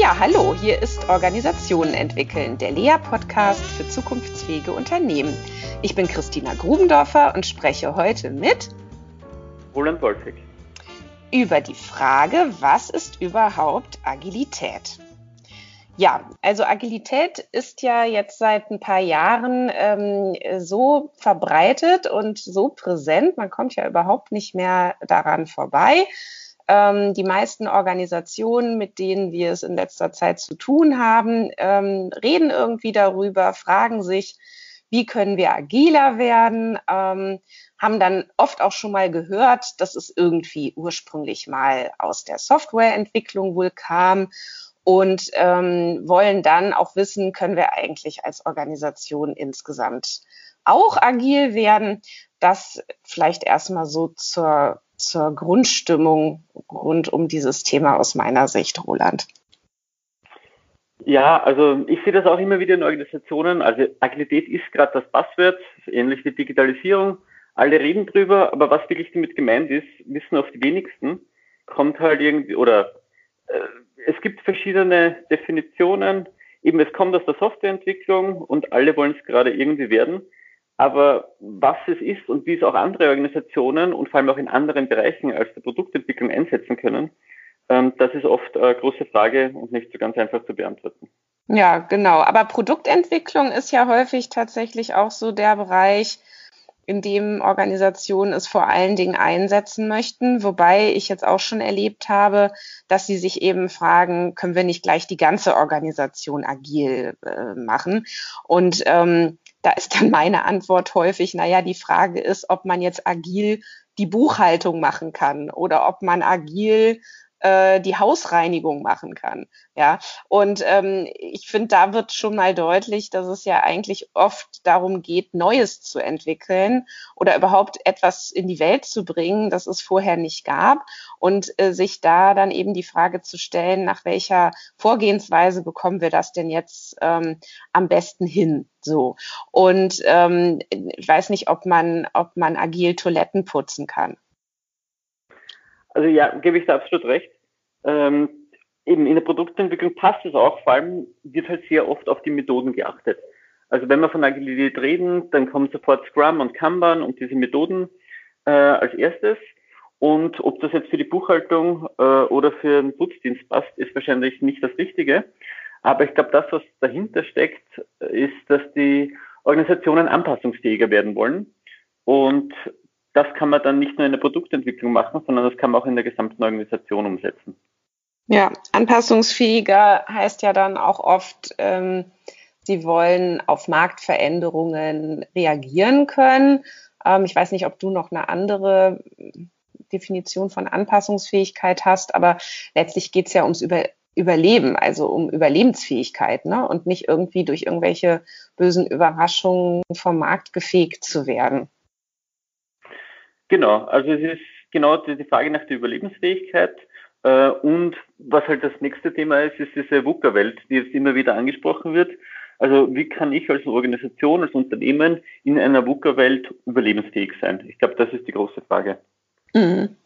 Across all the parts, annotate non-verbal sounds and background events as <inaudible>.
Ja, hallo, hier ist Organisationen entwickeln, der Lea-Podcast für zukunftsfähige Unternehmen. Ich bin Christina Grubendorfer und spreche heute mit Roland Wolfig über die Frage, was ist überhaupt Agilität? Ja, also Agilität ist ja jetzt seit ein paar Jahren ähm, so verbreitet und so präsent, man kommt ja überhaupt nicht mehr daran vorbei. Ähm, die meisten Organisationen, mit denen wir es in letzter Zeit zu tun haben, ähm, reden irgendwie darüber, fragen sich, wie können wir agiler werden, ähm, haben dann oft auch schon mal gehört, dass es irgendwie ursprünglich mal aus der Softwareentwicklung wohl kam und ähm, wollen dann auch wissen, können wir eigentlich als Organisation insgesamt auch agil werden. Das vielleicht erstmal so zur zur Grundstimmung rund um dieses Thema aus meiner Sicht, Roland? Ja, also ich sehe das auch immer wieder in Organisationen. Also Agilität ist gerade das Passwort, ähnlich wie Digitalisierung. Alle reden drüber, aber was wirklich damit gemeint ist, wissen oft die wenigsten. Kommt halt irgendwie, oder äh, es gibt verschiedene Definitionen. Eben, es kommt aus der Softwareentwicklung und alle wollen es gerade irgendwie werden. Aber was es ist und wie es auch andere Organisationen und vor allem auch in anderen Bereichen als der Produktentwicklung einsetzen können, ähm, das ist oft eine große Frage und nicht so ganz einfach zu beantworten. Ja, genau. Aber Produktentwicklung ist ja häufig tatsächlich auch so der Bereich, in dem Organisationen es vor allen Dingen einsetzen möchten, wobei ich jetzt auch schon erlebt habe, dass sie sich eben fragen, können wir nicht gleich die ganze Organisation agil äh, machen? Und ähm, da ist dann meine Antwort häufig, naja, die Frage ist, ob man jetzt agil die Buchhaltung machen kann oder ob man agil äh, die Hausreinigung machen kann. Ja, und ähm, ich finde, da wird schon mal deutlich, dass es ja eigentlich oft darum geht, Neues zu entwickeln oder überhaupt etwas in die Welt zu bringen, das es vorher nicht gab und äh, sich da dann eben die Frage zu stellen, nach welcher Vorgehensweise bekommen wir das denn jetzt ähm, am besten hin? So. Und ähm, ich weiß nicht, ob man, ob man agil Toiletten putzen kann. Also ja, gebe ich da absolut recht. Ähm, eben in der Produktentwicklung passt es auch, vor allem wird halt sehr oft auf die Methoden geachtet. Also wenn wir von Agilität reden, dann kommt sofort Scrum und Kanban und diese Methoden äh, als erstes. Und ob das jetzt für die Buchhaltung äh, oder für den Putzdienst passt, ist wahrscheinlich nicht das Richtige. Aber ich glaube, das, was dahinter steckt, ist, dass die Organisationen anpassungsfähiger werden wollen. Und das kann man dann nicht nur in der Produktentwicklung machen, sondern das kann man auch in der gesamten Organisation umsetzen. Ja, anpassungsfähiger heißt ja dann auch oft, ähm, sie wollen auf Marktveränderungen reagieren können. Ähm, ich weiß nicht, ob du noch eine andere Definition von Anpassungsfähigkeit hast, aber letztlich geht es ja ums Über Überleben, also um Überlebensfähigkeit, ne? Und nicht irgendwie durch irgendwelche bösen Überraschungen vom Markt gefegt zu werden. Genau, also es ist genau die Frage nach der Überlebensfähigkeit. Äh, und was halt das nächste Thema ist, ist diese VUCA-Welt, die jetzt immer wieder angesprochen wird. Also wie kann ich als Organisation, als Unternehmen in einer VUCA-Welt überlebensfähig sein? Ich glaube, das ist die große Frage. Mhm.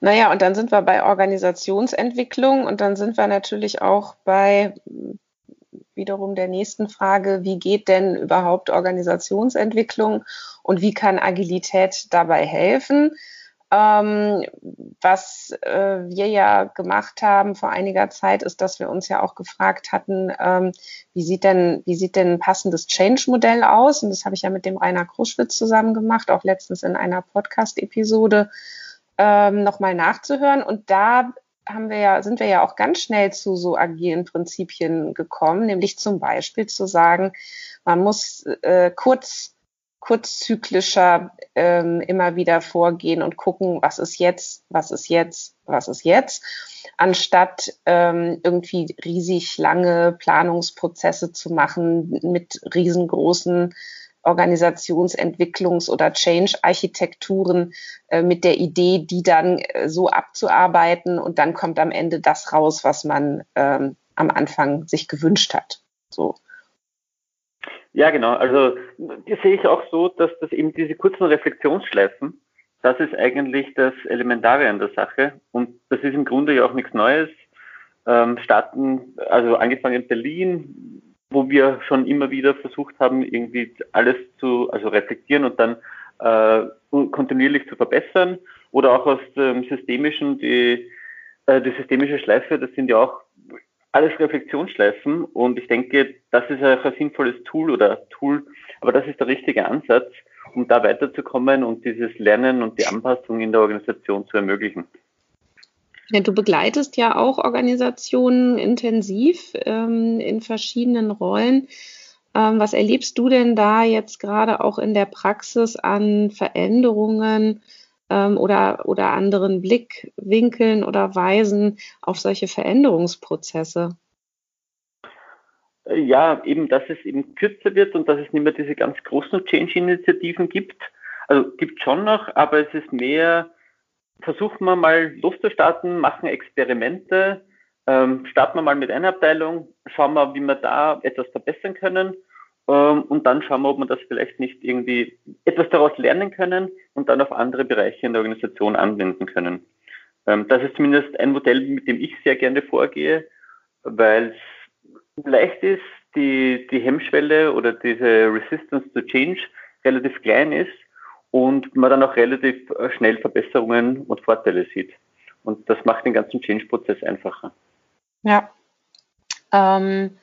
Naja, und dann sind wir bei Organisationsentwicklung und dann sind wir natürlich auch bei wiederum der nächsten Frage, wie geht denn überhaupt Organisationsentwicklung und wie kann Agilität dabei helfen? Ähm, was äh, wir ja gemacht haben vor einiger Zeit, ist, dass wir uns ja auch gefragt hatten, ähm, wie sieht denn, wie sieht denn ein passendes Change-Modell aus? Und das habe ich ja mit dem Rainer Kruschwitz zusammen gemacht, auch letztens in einer Podcast-Episode ähm, nochmal nachzuhören. Und da haben wir ja, sind wir ja auch ganz schnell zu so agilen Prinzipien gekommen, nämlich zum Beispiel zu sagen, man muss äh, kurz, kurzzyklischer ähm, immer wieder vorgehen und gucken, was ist jetzt, was ist jetzt, was ist jetzt, anstatt ähm, irgendwie riesig lange Planungsprozesse zu machen mit riesengroßen Organisationsentwicklungs- oder Change-Architekturen äh, mit der Idee, die dann äh, so abzuarbeiten und dann kommt am Ende das raus, was man ähm, am Anfang sich gewünscht hat. So. Ja, genau. Also das sehe ich auch so, dass das eben diese kurzen Reflexionsschleifen, das ist eigentlich das Elementare an der Sache und das ist im Grunde ja auch nichts Neues. ähm, starten, also angefangen in Berlin, wo wir schon immer wieder versucht haben, irgendwie alles zu, also reflektieren und dann äh, kontinuierlich zu verbessern. Oder auch aus dem Systemischen, die, äh, die systemische Schleife, das sind ja auch alles Reflexionsschleifen und ich denke, das ist auch ein sinnvolles Tool oder Tool, aber das ist der richtige Ansatz, um da weiterzukommen und dieses Lernen und die Anpassung in der Organisation zu ermöglichen. Ja, du begleitest ja auch Organisationen intensiv ähm, in verschiedenen Rollen. Ähm, was erlebst du denn da jetzt gerade auch in der Praxis an Veränderungen ähm, oder, oder anderen Blickwinkeln oder Weisen auf solche Veränderungsprozesse? Ja, eben, dass es eben kürzer wird und dass es nicht mehr diese ganz großen Change-Initiativen gibt. Also gibt schon noch, aber es ist mehr, versuchen wir mal loszustarten, machen Experimente, ähm, starten wir mal mit einer Abteilung, schauen wir, wie wir da etwas verbessern können ähm, und dann schauen wir, ob wir das vielleicht nicht irgendwie etwas daraus lernen können und dann auf andere Bereiche in der Organisation anwenden können. Ähm, das ist zumindest ein Modell, mit dem ich sehr gerne vorgehe, weil es leicht ist, die, die Hemmschwelle oder diese Resistance to Change relativ klein ist und man dann auch relativ äh, schnell Verbesserungen und Vorteile sieht. Und das macht den ganzen Change-Prozess einfacher. Ja. Ähm,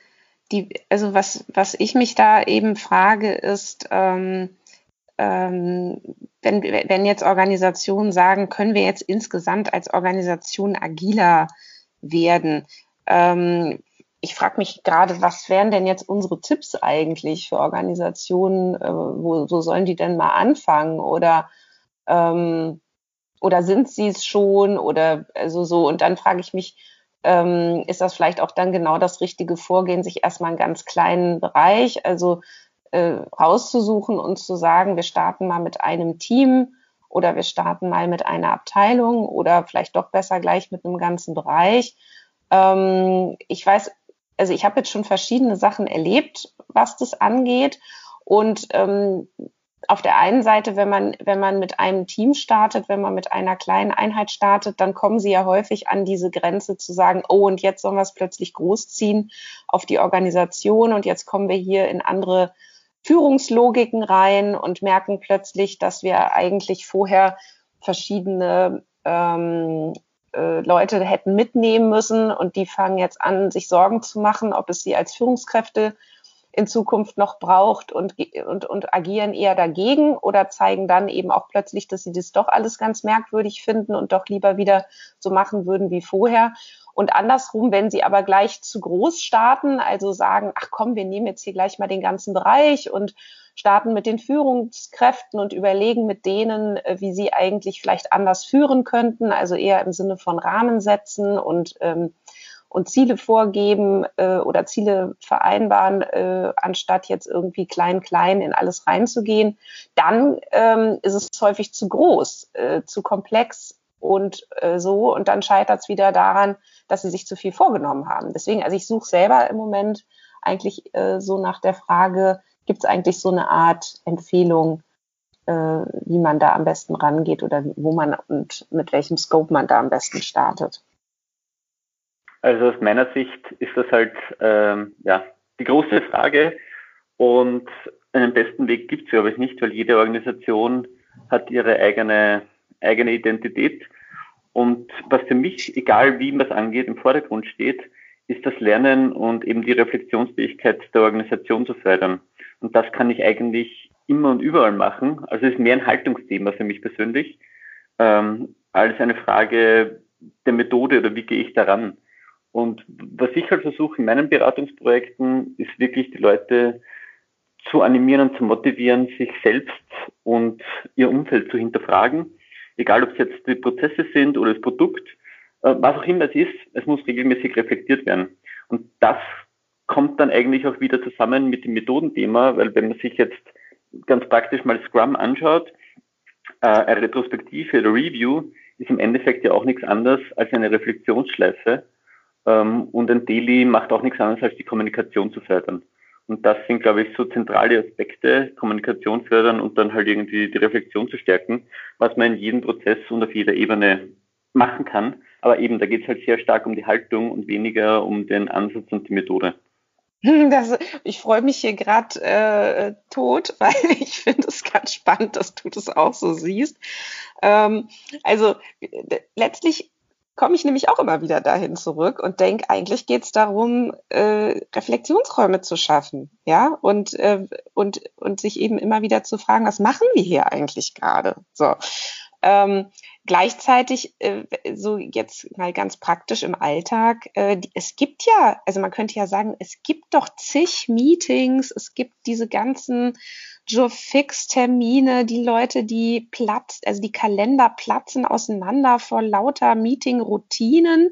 die, also was, was ich mich da eben frage, ist, ähm, ähm, wenn, wenn jetzt Organisationen sagen, können wir jetzt insgesamt als Organisation agiler werden? Ähm, ich frage mich gerade, was wären denn jetzt unsere Tipps eigentlich für Organisationen? Äh, wo, wo sollen die denn mal anfangen? Oder ähm, oder sind sie es schon? Oder also so? Und dann frage ich mich, ähm, ist das vielleicht auch dann genau das richtige Vorgehen, sich erstmal einen ganz kleinen Bereich, also äh, rauszusuchen und zu sagen, wir starten mal mit einem Team oder wir starten mal mit einer Abteilung oder vielleicht doch besser gleich mit einem ganzen Bereich. Ähm, ich weiß, also ich habe jetzt schon verschiedene Sachen erlebt, was das angeht. Und ähm, auf der einen Seite, wenn man, wenn man mit einem Team startet, wenn man mit einer kleinen Einheit startet, dann kommen sie ja häufig an diese Grenze zu sagen, oh, und jetzt sollen wir es plötzlich großziehen auf die Organisation und jetzt kommen wir hier in andere Führungslogiken rein und merken plötzlich, dass wir eigentlich vorher verschiedene ähm, äh, Leute hätten mitnehmen müssen und die fangen jetzt an, sich Sorgen zu machen, ob es sie als Führungskräfte in Zukunft noch braucht und, und, und agieren eher dagegen oder zeigen dann eben auch plötzlich, dass sie das doch alles ganz merkwürdig finden und doch lieber wieder so machen würden wie vorher. Und andersrum, wenn sie aber gleich zu groß starten, also sagen, ach komm, wir nehmen jetzt hier gleich mal den ganzen Bereich und starten mit den Führungskräften und überlegen mit denen, äh, wie sie eigentlich vielleicht anders führen könnten, also eher im Sinne von Rahmen setzen und ähm, und Ziele vorgeben äh, oder Ziele vereinbaren, äh, anstatt jetzt irgendwie klein, klein in alles reinzugehen, dann ähm, ist es häufig zu groß, äh, zu komplex und äh, so. Und dann scheitert es wieder daran, dass sie sich zu viel vorgenommen haben. Deswegen, also ich suche selber im Moment eigentlich äh, so nach der Frage, gibt es eigentlich so eine Art Empfehlung, äh, wie man da am besten rangeht oder wo man und mit welchem Scope man da am besten startet? Also aus meiner Sicht ist das halt ähm, ja, die große Frage und einen besten Weg gibt es, glaube ich, nicht, weil jede Organisation hat ihre eigene, eigene Identität. Und was für mich, egal wie man es angeht, im Vordergrund steht, ist das Lernen und eben die Reflexionsfähigkeit der Organisation zu fördern. Und das kann ich eigentlich immer und überall machen. Also es ist mehr ein Haltungsthema für mich persönlich, ähm, als eine Frage der Methode oder wie gehe ich daran. Und was ich halt versuche in meinen Beratungsprojekten, ist wirklich die Leute zu animieren und zu motivieren, sich selbst und ihr Umfeld zu hinterfragen. Egal, ob es jetzt die Prozesse sind oder das Produkt, äh, was auch immer es ist, es muss regelmäßig reflektiert werden. Und das kommt dann eigentlich auch wieder zusammen mit dem Methodenthema, weil wenn man sich jetzt ganz praktisch mal Scrum anschaut, äh, eine Retrospektive oder Review ist im Endeffekt ja auch nichts anderes als eine Reflexionsschleife, ähm, und ein Daily macht auch nichts anderes, als die Kommunikation zu fördern. Und das sind, glaube ich, so zentrale Aspekte, Kommunikation fördern und dann halt irgendwie die Reflexion zu stärken, was man in jedem Prozess und auf jeder Ebene machen kann, Aber eben, da geht es halt sehr stark um die Haltung und weniger um den Ansatz und die Methode. <laughs> Das, ich freue mich hier gerade äh, tot, <laughs> weil ich finde es ganz spannend, dass du das auch so siehst. Ähm, also letztlich komme ich nämlich auch immer wieder dahin zurück und denke, eigentlich geht es darum, äh, Reflexionsräume zu schaffen, ja, und, äh, und, und sich eben immer wieder zu fragen, was machen wir hier eigentlich gerade? So. Ähm, gleichzeitig, äh, so jetzt mal ganz praktisch im Alltag, äh, es gibt ja, also man könnte ja sagen, es gibt doch zig Meetings, es gibt diese ganzen Joe-Fix-Termine, die Leute, die platzt, also die Kalender platzen auseinander vor lauter Meeting-Routinen.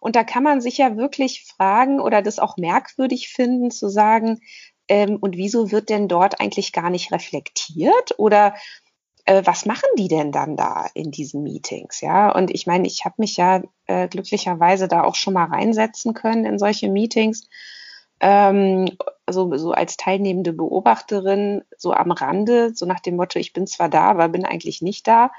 Und da kann man sich ja wirklich fragen oder das auch merkwürdig finden, zu sagen, ähm, und wieso wird denn dort eigentlich gar nicht reflektiert? Oder äh, was machen die denn dann da in diesen Meetings? Ja, und ich meine, ich habe mich ja äh, glücklicherweise da auch schon mal reinsetzen können in solche Meetings ähm, so, so als teilnehmende Beobachterin, so am Rande, so nach dem Motto, ich bin zwar da, aber bin eigentlich nicht da.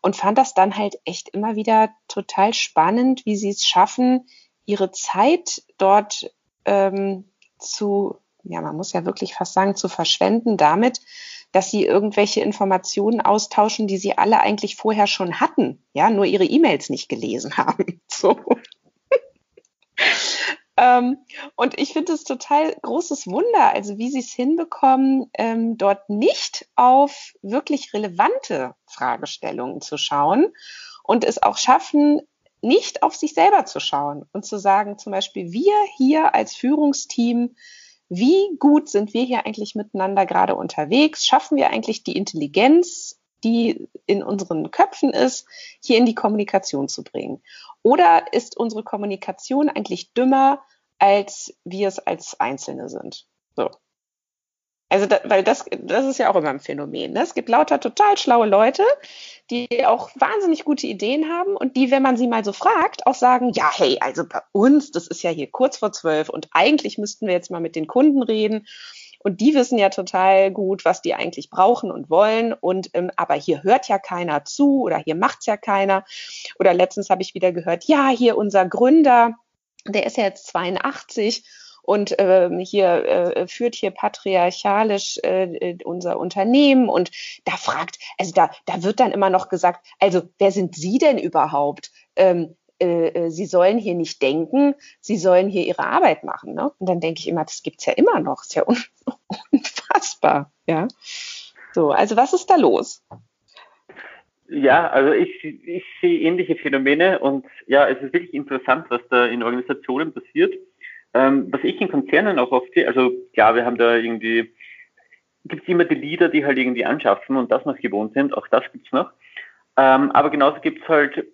Und fand das dann halt echt immer wieder total spannend, wie sie es schaffen, ihre Zeit dort ähm, zu, ja, man muss ja wirklich fast sagen, zu verschwenden damit, dass sie irgendwelche Informationen austauschen, die sie alle eigentlich vorher schon hatten, ja, nur ihre E-Mails nicht gelesen <laughs> haben. So. Ähm, und ich finde es total großes Wunder, also wie sie es hinbekommen, ähm, dort nicht auf wirklich relevante Fragestellungen zu schauen und es auch schaffen, nicht auf sich selber zu schauen und zu sagen, zum Beispiel, wir hier als Führungsteam, wie gut sind wir hier eigentlich miteinander gerade unterwegs? Schaffen wir eigentlich die Intelligenz, die in unseren Köpfen ist, hier in die Kommunikation zu bringen? Oder ist unsere Kommunikation eigentlich dümmer, als wir es als Einzelne sind? So. Also, da, weil das, das ist ja auch immer ein Phänomen. Ne? Es gibt lauter total schlaue Leute, die auch wahnsinnig gute Ideen haben und die, wenn man sie mal so fragt, auch sagen, ja, hey, also bei uns, das ist ja hier kurz vor zwölf und eigentlich müssten wir jetzt mal mit den Kunden reden und die wissen ja total gut, was die eigentlich brauchen und wollen. Und ähm, aber hier hört ja keiner zu oder hier macht's ja keiner. Oder letztens habe ich wieder gehört, ja, hier unser Gründer, der ist ja jetzt 82 und ähm, hier äh, führt hier patriarchalisch äh, unser Unternehmen und da fragt, also da, da wird dann immer noch gesagt, also wer sind Sie denn überhaupt? Ähm, äh, äh Sie sollen hier nicht denken, Sie sollen hier Ihre Arbeit machen. Ne? Und dann denke ich immer, das gibt's ja immer noch, ist ja un <laughs> unfassbar. Ja, so, also was ist da los? Ja, also ich, ich sehe ähnliche Phänomene und ja, es ist wirklich interessant, was da in Organisationen passiert. Ähm, was ich in Konzernen auch oft sehe, also klar, wir haben da irgendwie, gibt es immer die Leader, die halt irgendwie anschaffen und das noch gewohnt sind, auch das gibt's noch. Ähm, aber genauso gibt's halt,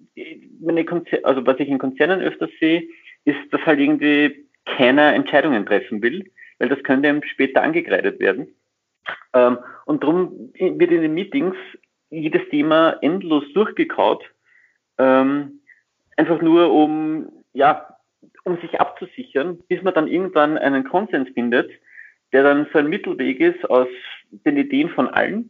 meine Konzer also was ich in Konzernen öfters sehe, ist, dass halt irgendwie keiner Entscheidungen treffen will, weil das könnte ihm später angekreidet werden. Ähm, und darum wird in den Meetings jedes Thema endlos durchgekaut, ähm, einfach nur um, ja, um sich abzusichern, bis man dann irgendwann einen Konsens findet, der dann so ein Mittelweg ist aus den Ideen von allen,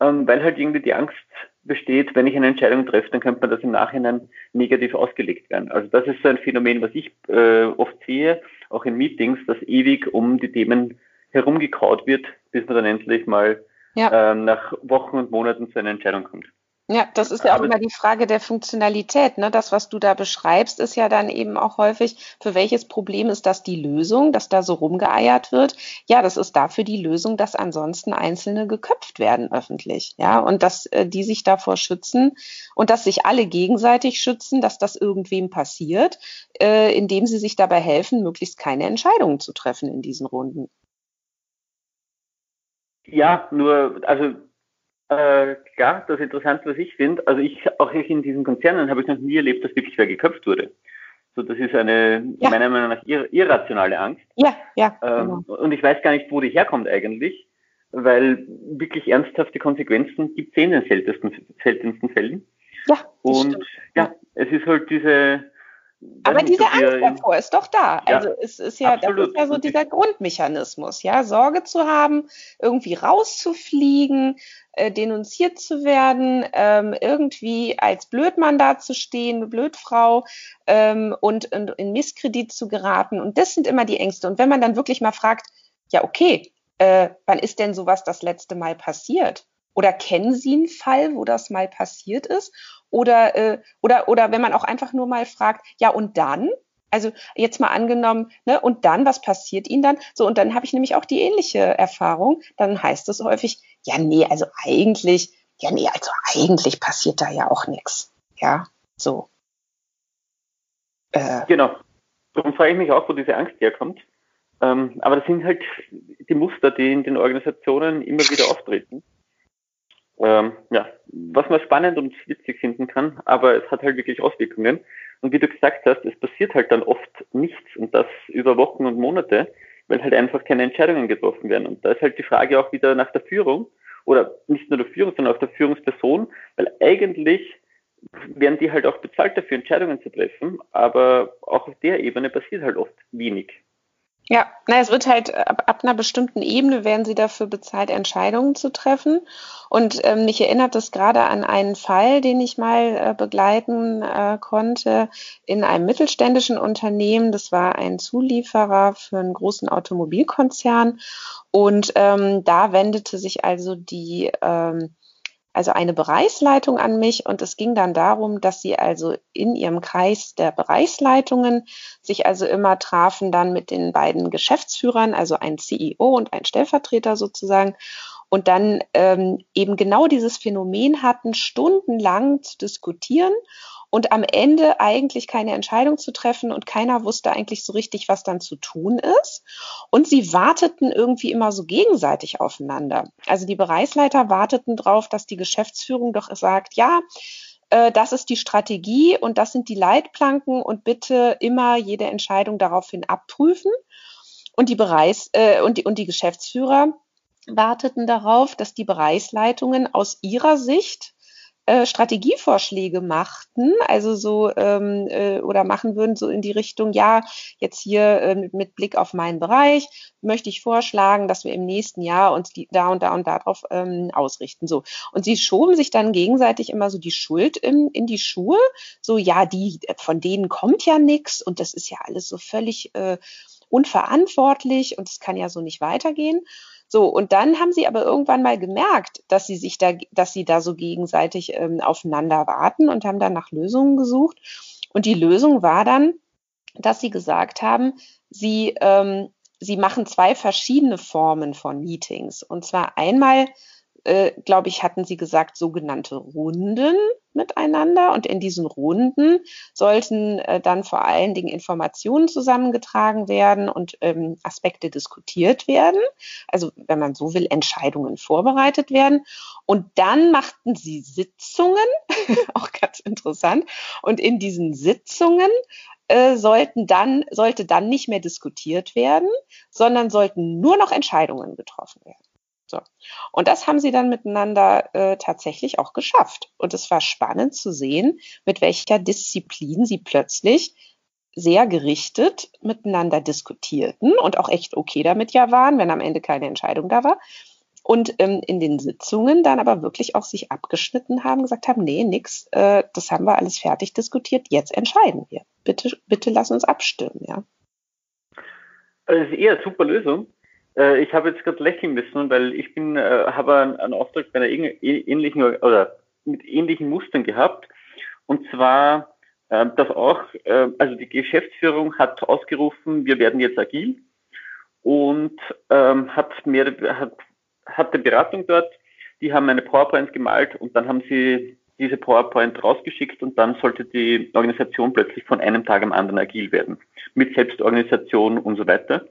ähm, weil halt irgendwie die Angst besteht, wenn ich eine Entscheidung treffe, dann könnte man das im Nachhinein negativ ausgelegt werden. Also das ist so ein Phänomen, was ich äh, oft sehe, auch in Meetings, dass ewig um die Themen herumgekaut wird, bis man dann endlich mal ja. ähm, nach Wochen und Monaten zu einer Entscheidung kommt. Ja, das ist ja auch immer die Frage der Funktionalität. Ne? Das, was du da beschreibst, ist ja dann eben auch häufig, für welches Problem ist das die Lösung, dass da so rumgeeiert wird? Ja, das ist dafür die Lösung, dass ansonsten Einzelne geköpft werden öffentlich. Ja, und dass äh, die sich davor schützen und dass sich alle gegenseitig schützen, dass das irgendwem passiert, äh, indem sie sich dabei helfen, möglichst keine Entscheidungen zu treffen in diesen Runden. Ja, nur, also äh, klar, das ist interessant, was ich finde. Also ich, auch in diesen Konzernen habe ich noch nie erlebt, dass wirklich wer geköpft wurde. So, das ist eine, ja. meiner Meinung nach, ir irrationale Angst. Ja, ja. Ähm, genau. Und ich weiß gar nicht, wo die herkommt eigentlich, weil wirklich ernsthafte Konsequenzen gibt es in den seltensten, seltensten Fällen. Ja. Und stimmt. ja, es ist halt diese, Aber diese Angst davor ist doch da. Ja, also es ist ja, absolut. das ist ja so dieser Grundmechanismus, ja, Sorge zu haben, irgendwie rauszufliegen, äh, denunziert zu werden, ähm, irgendwie als Blödmann dazustehen, eine Blödfrau ähm, und, und in Misskredit zu geraten. Und das sind immer die Ängste. Und wenn man dann wirklich mal fragt, ja, okay, äh, wann ist denn sowas das letzte Mal passiert? Oder kennen Sie einen Fall, wo das mal passiert ist? Oder, äh, oder, oder wenn man auch einfach nur mal fragt, ja, und dann? Also jetzt mal angenommen, ne, und dann, was passiert Ihnen dann? So, und dann habe ich nämlich auch die ähnliche Erfahrung. Dann heißt es häufig, ja, nee, also eigentlich, ja, nee, also eigentlich passiert da ja auch nichts. Ja, so. Äh, genau. Darum frage ich mich auch, wo diese Angst herkommt. Ähm, aber das sind halt die Muster, die in den Organisationen immer wieder auftreten ähm, ja, was man spannend und witzig finden kann, aber es hat halt wirklich Auswirkungen. Und wie du gesagt hast, es passiert halt dann oft nichts und das über Wochen und Monate, weil halt einfach keine Entscheidungen getroffen werden. Und da ist halt die Frage auch wieder nach der Führung oder nicht nur der Führung, sondern auch der Führungsperson, weil eigentlich werden die halt auch bezahlt dafür, Entscheidungen zu treffen, aber auch auf der Ebene passiert halt oft wenig. Ja, na, es wird halt ab, ab einer bestimmten Ebene werden sie dafür bezahlt, Entscheidungen zu treffen. Und ähm, mich erinnert das gerade an einen Fall, den ich mal äh, begleiten äh, konnte in einem mittelständischen Unternehmen. Das war ein Zulieferer für einen großen Automobilkonzern. Und ähm, da wendete sich also die ähm, also eine Bereichsleitung an mich. Und es ging dann darum, dass sie also in ihrem Kreis der Bereichsleitungen sich also immer trafen dann mit den beiden Geschäftsführern, also ein CEO und ein Stellvertreter sozusagen und dann ähm, eben genau dieses Phänomen hatten, stundenlang zu diskutieren und am Ende eigentlich keine Entscheidung zu treffen und keiner wusste eigentlich so richtig, was dann zu tun ist. Und sie warteten irgendwie immer so gegenseitig aufeinander. Also die Bereichsleiter warteten darauf, dass die Geschäftsführung doch sagt, ja, äh, das ist die Strategie und das sind die Leitplanken und bitte immer jede Entscheidung daraufhin abprüfen. Und die Bereichs äh, und die und die Geschäftsführer warteten darauf, dass die Bereichsleitungen aus ihrer Sicht äh, Strategievorschläge machten, also so ähm, äh, oder machen würden, so in die Richtung, ja, jetzt hier äh, mit, Blick auf meinen Bereich möchte ich vorschlagen, dass wir im nächsten Jahr uns die, da und da und darauf ähm, ausrichten. So. Und sie schoben sich dann gegenseitig immer so die Schuld in, in die Schuhe. So, ja, die, von denen kommt ja nichts und das ist ja alles so völlig äh, unverantwortlich und es kann ja so nicht weitergehen. So, und dann haben sie aber irgendwann mal gemerkt, dass sie sich da, dass sie da so gegenseitig ähm, aufeinander warten und haben dann nach Lösungen gesucht. Und die Lösung war dann, dass sie gesagt haben, sie, ähm, sie machen zwei verschiedene Formen von Meetings. Und zwar einmal äh, glaube ich, hatten sie gesagt, sogenannte Runden miteinander. Und in diesen Runden sollten äh, dann vor allen Dingen Informationen zusammengetragen werden und ähm, Aspekte diskutiert werden. Also, wenn man so will, Entscheidungen vorbereitet werden. Und dann machten sie Sitzungen, <laughs> auch ganz interessant. Und in diesen Sitzungen äh, sollten dann, sollte dann nicht mehr diskutiert werden, sondern sollten nur noch Entscheidungen getroffen werden. So. Und das haben sie dann miteinander äh, tatsächlich auch geschafft. Und es war spannend zu sehen, mit welcher Disziplin sie plötzlich sehr gerichtet miteinander diskutierten und auch echt okay damit ja waren, wenn am Ende keine Entscheidung da war. Und ähm, in den Sitzungen dann aber wirklich auch sich abgeschnitten haben, gesagt haben, nee, nix, äh, das haben wir alles fertig diskutiert, jetzt entscheiden wir. Bitte, bitte lass uns abstimmen, ja. Das ist eher eine super Lösung. Äh, ich habe jetzt gerade lächeln müssen, weil ich bin, äh, habe einen, einen Auftrag bei einer ähnlichen oder mit ähnlichen Mustern gehabt. Und zwar, äh, dass auch, äh, also die Geschäftsführung hat ausgerufen, wir werden jetzt agil und ähm, hat mehr, hat, hatte Beratung dort. Die haben eine PowerPoint gemalt und dann haben sie diese PowerPoint rausgeschickt und dann sollte die Organisation plötzlich von einem Tag am anderen agil werden. Mit Selbstorganisation und so weiter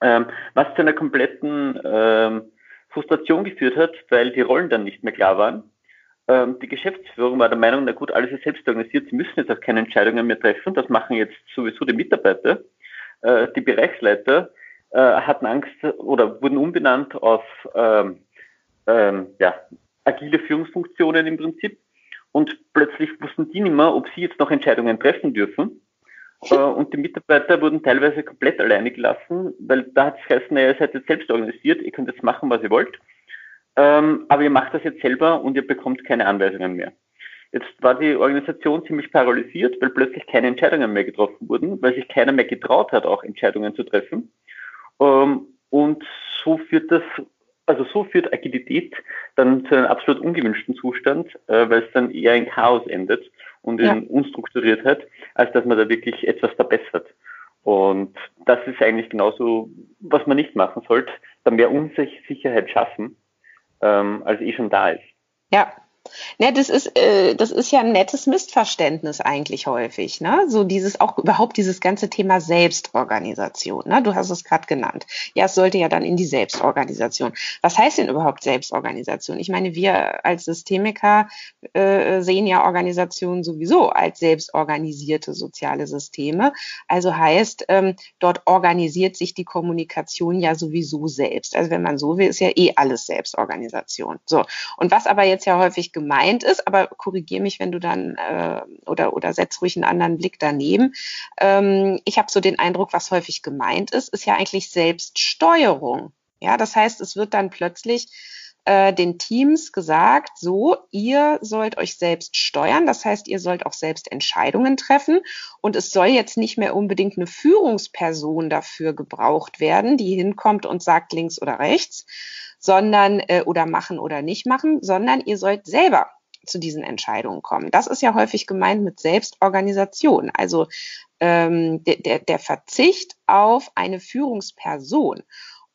ähm, was zu einer kompletten ähm, Frustration geführt hat, weil die Rollen dann nicht mehr klar waren. Ähm, die Geschäftsführung war der Meinung, na gut, alles ist selbst organisiert, sie müssen jetzt auch keine Entscheidungen mehr treffen, das machen jetzt sowieso die Mitarbeiter. Äh, die Bereichsleiter äh, hatten Angst oder wurden umbenannt auf ähm, ähm, ja, agile Führungsfunktionen im Prinzip. Und plötzlich wussten die nicht mehr, ob sie jetzt noch Entscheidungen treffen dürfen und die Mitarbeiter wurden teilweise komplett alleine gelassen, weil da hat es geheißen, ihr seid jetzt selbst organisiert, ihr könnt jetzt machen, was ihr wollt. Ähm, aber ihr macht das jetzt selber und ihr bekommt keine Anweisungen mehr. Jetzt war die Organisation ziemlich paralysiert, weil plötzlich keine Entscheidungen mehr getroffen wurden, weil sich keiner mehr getraut hat, auch Entscheidungen zu treffen. Ähm, und so führt das, also so führt Agilität dann zu einem absolut ungewünschten Zustand, äh, weil es dann eher in Chaos endet und in ja. Unstrukturiertheit, als dass man da wirklich etwas verbessert. Und das ist eigentlich genauso, was man nicht machen sollte, dann mehr Unsicherheit schaffen, ähm, als eh schon da ist. Ja, Ne, das ist, äh, das ist ja ein nettes Missverständnis eigentlich häufig. Ne? So dieses auch überhaupt dieses ganze Thema Selbstorganisation. Ne? Du hast es gerade genannt. Ja, es sollte ja dann in die Selbstorganisation. Was heißt denn überhaupt Selbstorganisation? Ich meine, wir als Systemiker äh, sehen ja Organisationen sowieso als selbstorganisierte soziale Systeme. Also heißt, ähm, dort organisiert sich die Kommunikation ja sowieso selbst. Also wenn man so will, ist ja eh alles Selbstorganisation. So. Und was aber jetzt ja häufig gemeint ist, aber korrigiere mich, wenn du dann äh, oder, oder setz ruhig einen anderen Blick daneben. Ähm, ich habe so den Eindruck, was häufig gemeint ist, ist ja eigentlich Selbststeuerung. Ja, das heißt, es wird dann plötzlich äh, den Teams gesagt, so, ihr sollt euch selbst steuern, das heißt, ihr sollt auch selbst Entscheidungen treffen und es soll jetzt nicht mehr unbedingt eine Führungsperson dafür gebraucht werden, die hinkommt und sagt links oder rechts, sondern äh, oder machen oder nicht machen, sondern ihr sollt selber zu diesen Entscheidungen kommen. Das ist ja häufig gemeint mit Selbstorganisation, also ähm, der, der, Verzicht auf eine Führungsperson.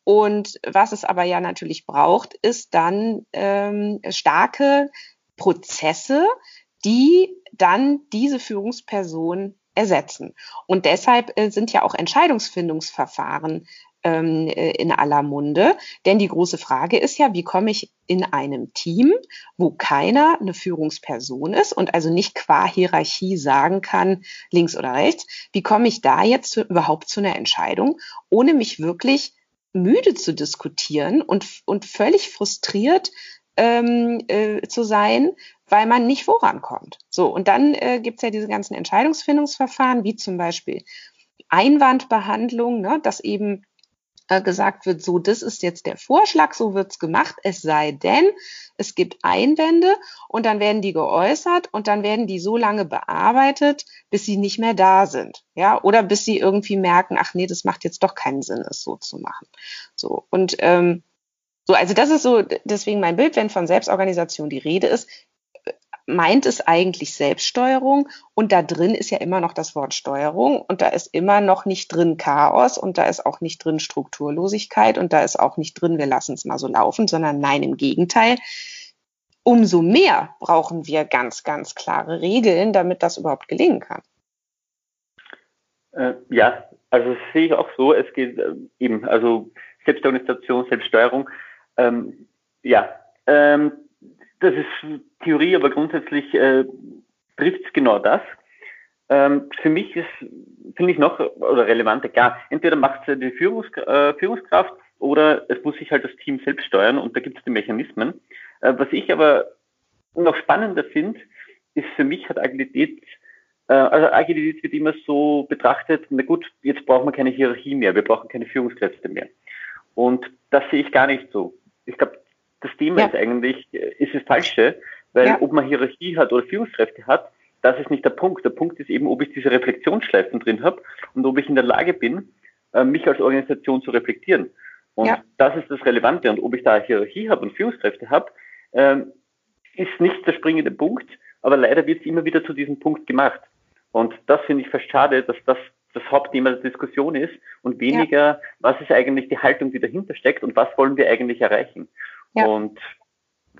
Und was es aber ja natürlich braucht, ist dann ähm, starke Prozesse, die dann diese Führungsperson ersetzen. Und deshalb äh, sind ja auch Entscheidungsfindungsverfahren ähm, äh, in aller Munde. Denn die große Frage ist ja, wie komme ich in einem Team, wo keiner eine Führungsperson ist und also nicht qua Hierarchie sagen kann, links oder rechts, wie komme ich da jetzt zu, überhaupt zu einer Entscheidung, ohne mich wirklich müde zu diskutieren und, und völlig frustriert ähm, äh, zu sein, weil man nicht vorankommt. So, und dann äh, gibt es ja diese ganzen Entscheidungsfindungsverfahren, wie zum Beispiel Einwandbehandlung, ne, dass eben gesagt wird, so, das ist jetzt der Vorschlag, so wird's gemacht, es sei denn, es gibt Einwände und dann werden die geäußert und dann werden die so lange bearbeitet, bis sie nicht mehr da sind. Ja, oder bis sie irgendwie merken, ach nee, das macht jetzt doch keinen Sinn, es so zu machen. So, und ähm, so, also das ist so deswegen mein Bild, wenn von Selbstorganisation die Rede ist, meint es eigentlich Selbststeuerung und da drin ist ja immer noch das Wort Steuerung und da ist immer noch nicht drin Chaos und da ist auch nicht drin Strukturlosigkeit und da ist auch nicht drin, wir lassen es mal so laufen, sondern nein, im Gegenteil. Umso mehr brauchen wir ganz, ganz klare Regeln, damit das überhaupt gelingen kann. Äh, ja, also das sehe ich auch so. Es geht äh, eben, also Selbstorganisation, Selbststeuerung. Ähm, ja, ähm, das ist Theorie, aber grundsätzlich äh, trifft es genau das. Ähm, für mich ist, finde ich noch, oder relevanter, klar, entweder macht es die Führungs äh, Führungskraft oder es muss sich halt das Team selbst steuern und da gibt es die Mechanismen. Äh, was ich aber noch spannender finde, ist für mich hat Agilität, äh, also Agilität wird immer so betrachtet, na gut, jetzt brauchen wir keine Hierarchie mehr, wir brauchen keine Führungskräfte mehr. Und das sehe ich gar nicht so. Ich glaube, das Thema ja. ist eigentlich, ist das Falsche, weil ja. ob man Hierarchie hat oder Führungskräfte hat, das ist nicht der Punkt. Der Punkt ist eben, ob ich diese Reflexionsschleifen drin habe und ob ich in der Lage bin, äh, mich als Organisation zu reflektieren. Und ja. das ist das Relevante. Und ob ich da Hierarchie habe und Führungskräfte habe, ähm, ist nicht der springende Punkt, aber leider wird es immer wieder zu diesem Punkt gemacht. Und das finde ich fast schade, dass das das Hauptthema der Diskussion ist und weniger, ja. was ist eigentlich die Haltung, die dahinter steckt und was wollen wir eigentlich erreichen. Ja. Und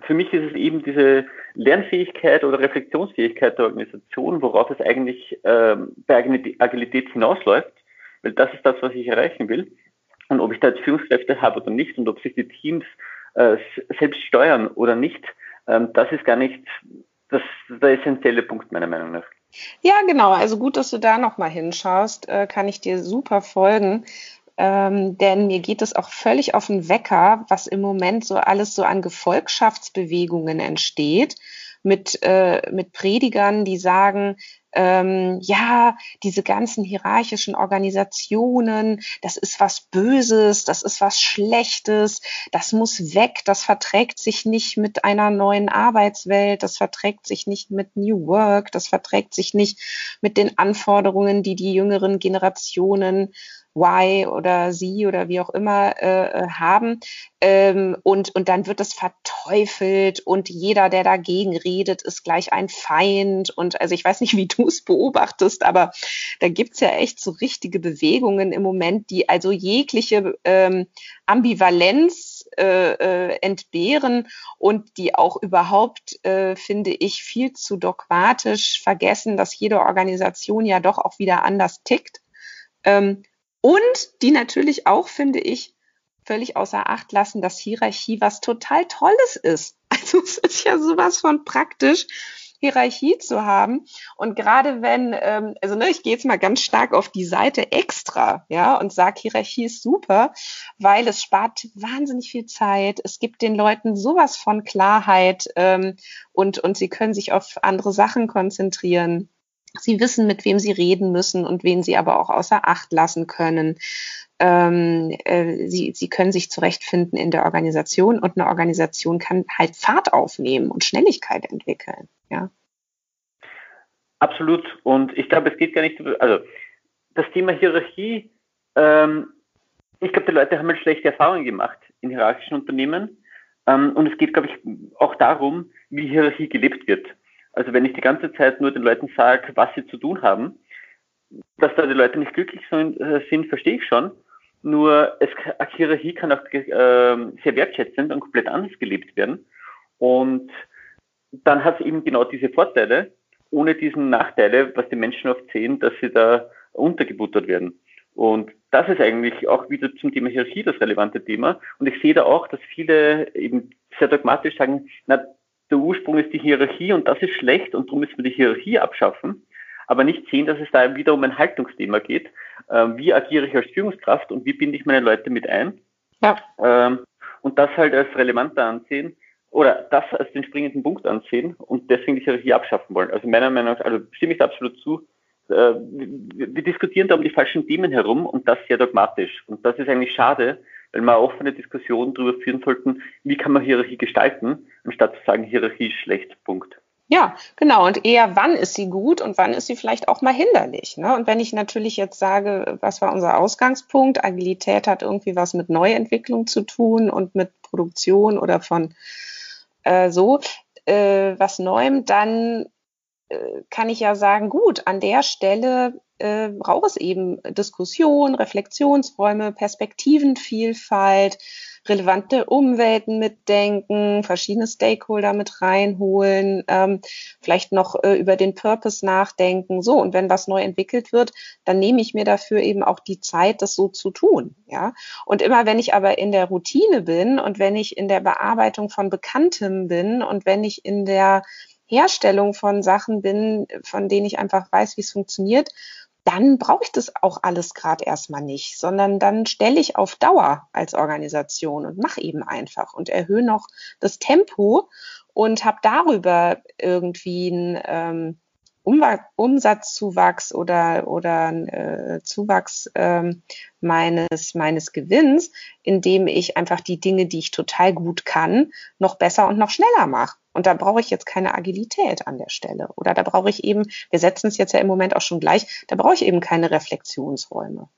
für mich ist es eben diese Lernfähigkeit oder Reflexionsfähigkeit der Organisation, worauf es eigentlich ähm, bei Agilität hinausläuft, weil das ist das, was ich erreichen will. Und ob ich da jetzt Führungskräfte habe oder nicht und ob sich die Teams äh, selbst steuern oder nicht, ähm, das ist gar nicht das, der essentielle Punkt meiner Meinung nach. Ja, genau. Also gut, dass du da nochmal hinschaust, äh, kann ich dir super folgen. Ähm, denn mir geht es auch völlig auf den Wecker, was im Moment so alles so an Gefolgschaftsbewegungen entsteht, mit, äh, mit Predigern, die sagen, ähm, ja, diese ganzen hierarchischen Organisationen, das ist was Böses, das ist was Schlechtes, das muss weg, das verträgt sich nicht mit einer neuen Arbeitswelt, das verträgt sich nicht mit New Work, das verträgt sich nicht mit den Anforderungen, die die jüngeren Generationen Y oder sie oder wie auch immer äh, äh, haben. Ähm, und, und dann wird es verteufelt und jeder, der dagegen redet, ist gleich ein Feind. Und also ich weiß nicht, wie du es beobachtest, aber da gibt's ja echt so richtige Bewegungen im Moment, die also jegliche ähm, Ambivalenz äh, äh, entbehren und die auch überhaupt, äh, finde ich, viel zu dogmatisch vergessen, dass jede Organisation ja doch auch wieder anders tickt. Ähm, und die natürlich auch, finde ich, völlig außer Acht lassen, dass Hierarchie was total Tolles ist. <laughs> Also es ist ja sowas von praktisch, Hierarchie zu haben. Und gerade wenn, ähm, also ne, ich gehe jetzt mal ganz stark auf die Seite extra, ja, und sage, Hierarchie ist super, weil es spart wahnsinnig viel Zeit. Es gibt den Leuten sowas von Klarheit ähm, und, und sie können sich auf andere Sachen konzentrieren. Sie wissen, mit wem sie reden müssen und wen sie aber auch außer Acht lassen können. Ähm, äh, sie, sie können sich zurechtfinden in der Organisation und eine Organisation kann halt Fahrt aufnehmen und Schnelligkeit entwickeln. Ja. Absolut. Und ich glaube, es geht gar nicht, also das Thema Hierarchie, ähm, ich glaube, die Leute haben halt schlechte Erfahrungen gemacht in hierarchischen Unternehmen. Ähm, und es geht, glaube ich, auch darum, wie Hierarchie gelebt wird. Also wenn ich die ganze Zeit nur den Leuten sage, was sie zu tun haben, dass da die Leute nicht glücklich sind, äh, verstehe ich schon. Nur es, Hierarchie kann auch äh, sehr wertschätzend und komplett anders gelebt werden. Und dann hat es eben genau diese Vorteile, ohne diesen Nachteile, was die Menschen oft sehen, dass sie da untergebuttert werden. Und das ist eigentlich auch wieder zum Thema Hierarchie das relevante Thema. Und ich sehe da auch, dass viele eben sehr dogmatisch sagen, na, der Ursprung ist die Hierarchie und das ist schlecht und darum müssen wir die Hierarchie abschaffen, aber nicht sehen, dass es da wieder um ein Haltungsthema geht. Ähm, wie agiere ich als Führungskraft und wie binde ich meine Leute mit ein? Ja. Ähm, und das halt als relevanter ansehen oder das als den springenden Punkt ansehen und deswegen die Hierarchie abschaffen wollen. Also meiner Meinung nach, also stimme ich da absolut zu. Äh, wir, wir diskutieren da um die falschen Themen herum und das sehr dogmatisch. Und das ist eigentlich schade, weil wir offene Diskussionen darüber führen sollten, wie kann man Hierarchie gestalten, anstatt zu sagen, Hierarchie ist schlecht, Punkt. Ja, genau. Und eher, wann ist sie gut und wann ist sie vielleicht auch mal hinderlich. Ne? Und wenn ich natürlich jetzt sage, was war unser Ausgangspunkt? Agilität hat irgendwie was mit Neuentwicklung zu tun und mit Produktion oder von äh, so äh, was Neuem, dann kann ich ja sagen, gut, an der Stelle äh, braucht es eben Diskussion, Reflexionsräume, Perspektivenvielfalt, relevante Umwelten mitdenken, verschiedene Stakeholder mit reinholen, ähm, vielleicht noch äh, über den Purpose nachdenken. So, und wenn was neu entwickelt wird, dann nehme ich mir dafür eben auch die Zeit, das so zu tun. Ja. Und immer wenn ich aber in der Routine bin und wenn ich in der Bearbeitung von Bekanntem bin und wenn ich in der Herstellung von Sachen bin, von denen ich einfach weiß, wie es funktioniert, dann brauche ich das auch alles gerade erstmal nicht, sondern dann stelle ich auf Dauer als Organisation und mache eben einfach und erhöhe noch das Tempo und habe darüber irgendwie ein ähm, Umsatzzuwachs oder, oder äh, Zuwachs ähm, meines, meines Gewinns, indem ich einfach die Dinge, die ich total gut kann, noch besser und noch schneller mache. Und da brauche ich jetzt keine Agilität an der Stelle. Oder da brauche ich eben, wir setzen es jetzt ja im Moment auch schon gleich, da brauche ich eben keine Reflexionsräume.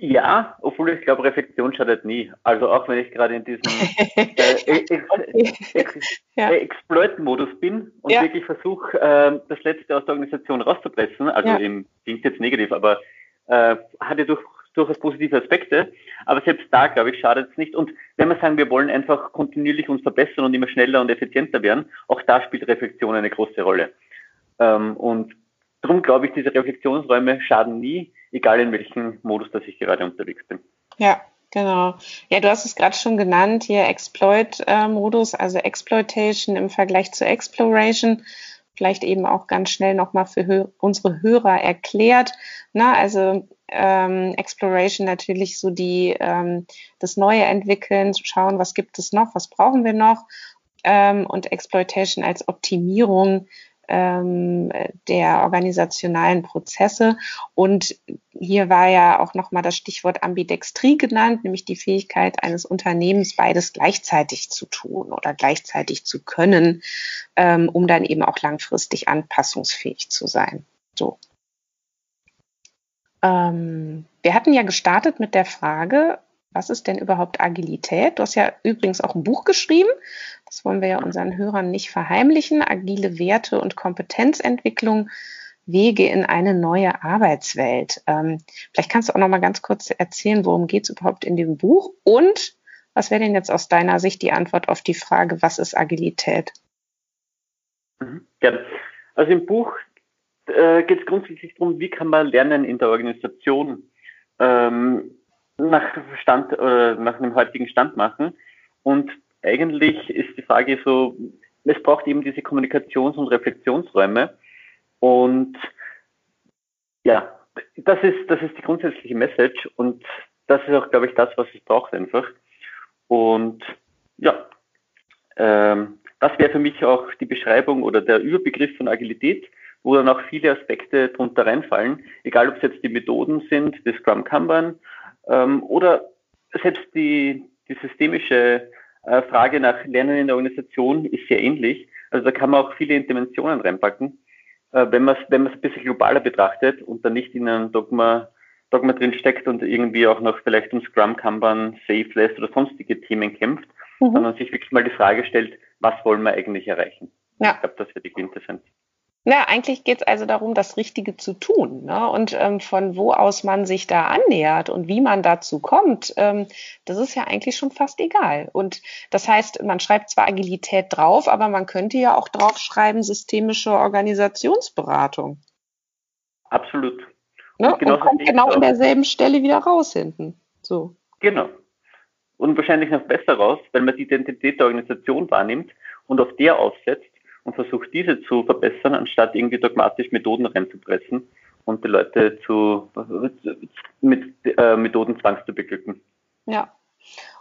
Ja, obwohl ich glaube, Reflexion schadet nie. Also auch wenn ich gerade in diesem <laughs> äh, Ex Ex ja. Exploit-Modus bin und ja. wirklich versuche, äh, das Letzte aus der Organisation rauszupressen, also ja. im, klingt jetzt negativ, aber äh, hatte durch, durchaus positive Aspekte. Aber selbst da, glaube ich, schadet es nicht. Und wenn wir sagen, wir wollen einfach kontinuierlich uns verbessern und immer schneller und effizienter werden, auch da spielt Reflexion eine große Rolle. Ähm, und darum glaube ich, diese Reflexionsräume schaden nie egal in welchem Modus, dass ich gerade unterwegs bin. Ja, Genau. Ja, du hast es gerade schon genannt, hier Exploit-Modus, also Exploitation im Vergleich zu Exploration. Vielleicht eben auch ganz schnell nochmal für unsere Hörer erklärt. Na, also ähm, Exploration natürlich so die ähm, das Neue entwickeln, zu schauen, was gibt es noch, was brauchen wir noch. Ähm, und Exploitation als Optimierung ähm, der organisationalen Prozesse. Und hier war ja auch nochmal das Stichwort Ambidextrie genannt, nämlich die Fähigkeit eines Unternehmens, beides gleichzeitig zu tun oder gleichzeitig zu können, ähm, um dann eben auch langfristig anpassungsfähig zu sein. So. Ähm, wir hatten ja gestartet mit der Frage, was ist denn überhaupt Agilität? Du hast ja übrigens auch ein Buch geschrieben. Das wollen wir ja unseren Hörern nicht verheimlichen. Agile Werte und Kompetenzentwicklung. Wege in eine neue Arbeitswelt. Ähm, vielleicht kannst du auch noch mal ganz kurz erzählen, worum geht es überhaupt in dem Buch und was wäre denn jetzt aus deiner Sicht die Antwort auf die Frage, was ist Agilität? Mhm, gerne. Also im Buch äh, geht es grundsätzlich darum, wie kann man Lernen in der Organisation ähm, nach Stand oder nach dem heutigen Stand machen. Und eigentlich ist die Frage so, es braucht eben diese Kommunikations- und Reflexionsräume. Und ja, das ist, das ist die grundsätzliche Message und das ist auch, glaube ich, das, was es braucht einfach. Und ja, ähm, das wäre für mich auch die Beschreibung oder der Überbegriff von Agilität, wo dann auch viele Aspekte drunter reinfallen, egal ob es jetzt die Methoden sind, das Scrum Kanban ähm, oder selbst die, die systemische äh, Frage nach Lernen in der Organisation ist sehr ähnlich. Also da kann man auch viele Interventionen reinpacken, äh, wenn man es wenn man's ein bisschen globaler betrachtet und dann nicht in einem Dogma, Dogma drin steckt und irgendwie auch noch vielleicht um Scrum, Kanban, Safeless oder sonstige Themen kämpft, mhm. sondern sich wirklich mal die Frage stellt, was wollen wir eigentlich erreichen? Ja. Ich glaube, das wird die Quintessenz. Ja, eigentlich geht es also darum, das Richtige zu tun. Ne? Und ähm, von wo aus man sich da annähert und wie man dazu kommt, ähm, das ist ja eigentlich schon fast egal. Und das heißt, man schreibt zwar Agilität drauf, aber man könnte ja auch draufschreiben, systemische Organisationsberatung. Absolut. Ne? Und, und kommt genau an derselben Stelle wieder raus hinten. So. Genau. Und wahrscheinlich noch besser raus, weil man die Identität der Organisation wahrnimmt und auf der aufsetzt und versucht, diese zu verbessern, anstatt irgendwie dogmatisch Methoden reinzupressen und die Leute zu, mit äh, Methoden zwangs zu beglücken. Ja.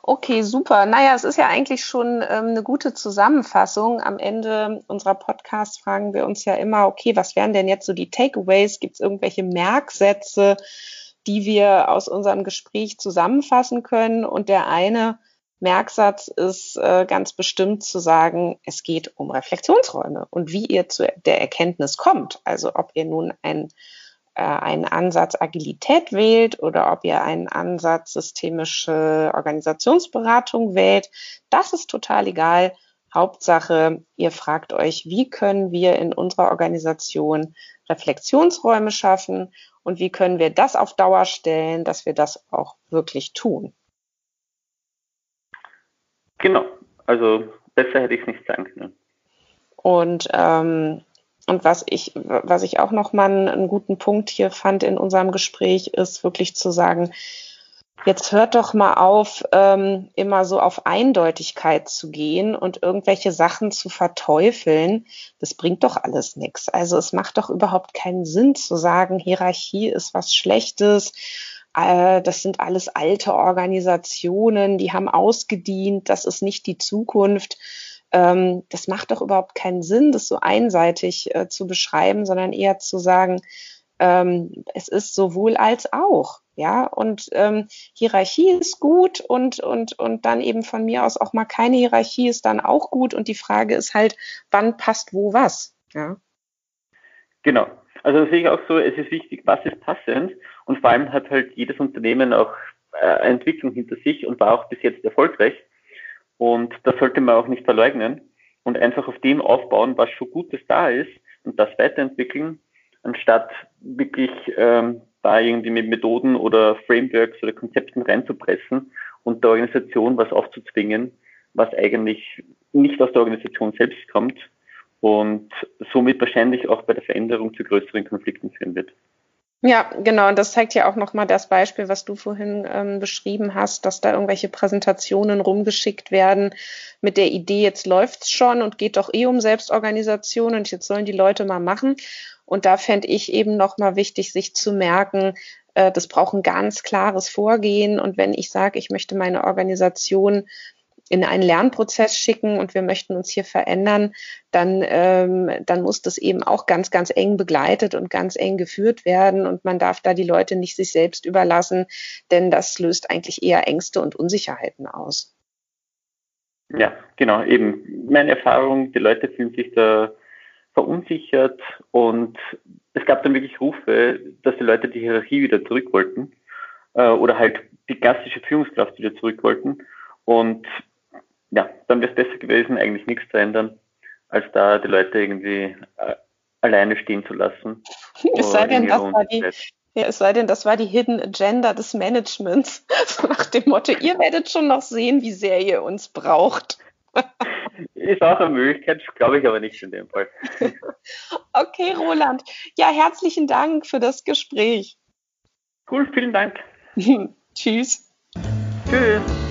Okay, super. Naja, es ist ja eigentlich schon ähm, eine gute Zusammenfassung. Am Ende unserer Podcast fragen wir uns ja immer, okay, was wären denn jetzt so die Takeaways? Gibt es irgendwelche Merksätze, die wir aus unserem Gespräch zusammenfassen können? Und der eine Merksatz ist äh, ganz bestimmt zu sagen, es geht um Reflexionsräume und wie ihr zu der Erkenntnis kommt. Also ob ihr nun ein, äh, einen Ansatz Agilität wählt oder ob ihr einen Ansatz systemische Organisationsberatung wählt, das ist total egal. Hauptsache, ihr fragt euch, wie können wir in unserer Organisation Reflexionsräume schaffen und wie können wir das auf Dauer stellen, dass wir das auch wirklich tun. Genau, also besser hätte ich es nicht sagen können. Und ähm, und was ich, was ich auch nochmal einen, guten Punkt hier fand in unserem Gespräch, ist wirklich zu sagen, jetzt hört doch mal auf, ähm, immer so auf Eindeutigkeit zu gehen und irgendwelche Sachen zu verteufeln. Das bringt doch alles nichts. Also es macht doch überhaupt keinen Sinn zu sagen, Hierarchie ist was Schlechtes das sind alles alte Organisationen, die haben ausgedient, das ist nicht die Zukunft. Ähm, das macht doch überhaupt keinen Sinn, das so einseitig äh, zu beschreiben, sondern eher zu sagen, ähm, es ist sowohl als auch. Ja, und ähm, Hierarchie ist gut und, und, und dann eben von mir aus auch mal keine Hierarchie ist dann auch gut. Und die Frage ist halt, wann passt wo was? Ja. Genau. Also das sehe ich auch so, es ist wichtig, was ist passend und vor allem hat halt jedes Unternehmen auch äh, Entwicklung hinter sich und war auch bis jetzt erfolgreich. Und das sollte man auch nicht verleugnen und einfach auf dem aufbauen, was schon Gutes da ist und das weiterentwickeln, anstatt wirklich ähm, da irgendwie mit Methoden oder Frameworks oder Konzepten reinzupressen und der Organisation was aufzuzwingen, was eigentlich nicht aus der Organisation selbst kommt und somit wahrscheinlich auch bei der Veränderung zu größeren Konflikten führen wird. Ja, genau. Und das zeigt ja auch nochmal das Beispiel, was du vorhin ähm, beschrieben hast, dass da irgendwelche Präsentationen rumgeschickt werden mit der Idee, jetzt läuft's schon und geht doch eh um Selbstorganisation und jetzt sollen die Leute mal machen. Und da fände ich eben nochmal wichtig, sich zu merken, äh, das braucht ein ganz klares Vorgehen. Und wenn ich sage, ich möchte meine Organisation in einen Lernprozess schicken und wir möchten uns hier verändern, dann, ähm, dann muss das eben auch ganz, ganz eng begleitet und ganz eng geführt werden. Und man darf da die Leute nicht sich selbst überlassen, denn das löst eigentlich eher Ängste und Unsicherheiten aus. Ja, genau, eben. Meine Erfahrung, die Leute fühlen sich da verunsichert und es gab dann wirklich Rufe, dass die Leute die Hierarchie wieder zurück wollten äh, oder halt die klassische Führungskraft wieder zurück wollten. Und ja, dann wäre es besser gewesen, eigentlich nichts zu ändern, als da die Leute irgendwie äh, alleine stehen zu lassen. Es sei denn, das war die, ja, es sei denn, das war die Hidden Agenda des Managements. <laughs> So nach dem Motto, ihr werdet schon noch sehen, wie sehr ihr uns braucht. Ist auch eine Möglichkeit, glaube ich aber nicht in dem Fall. <laughs> Okay, Roland. Ja, herzlichen Dank für das Gespräch. Cool, vielen Dank. <laughs> Tschüss. Tschüss.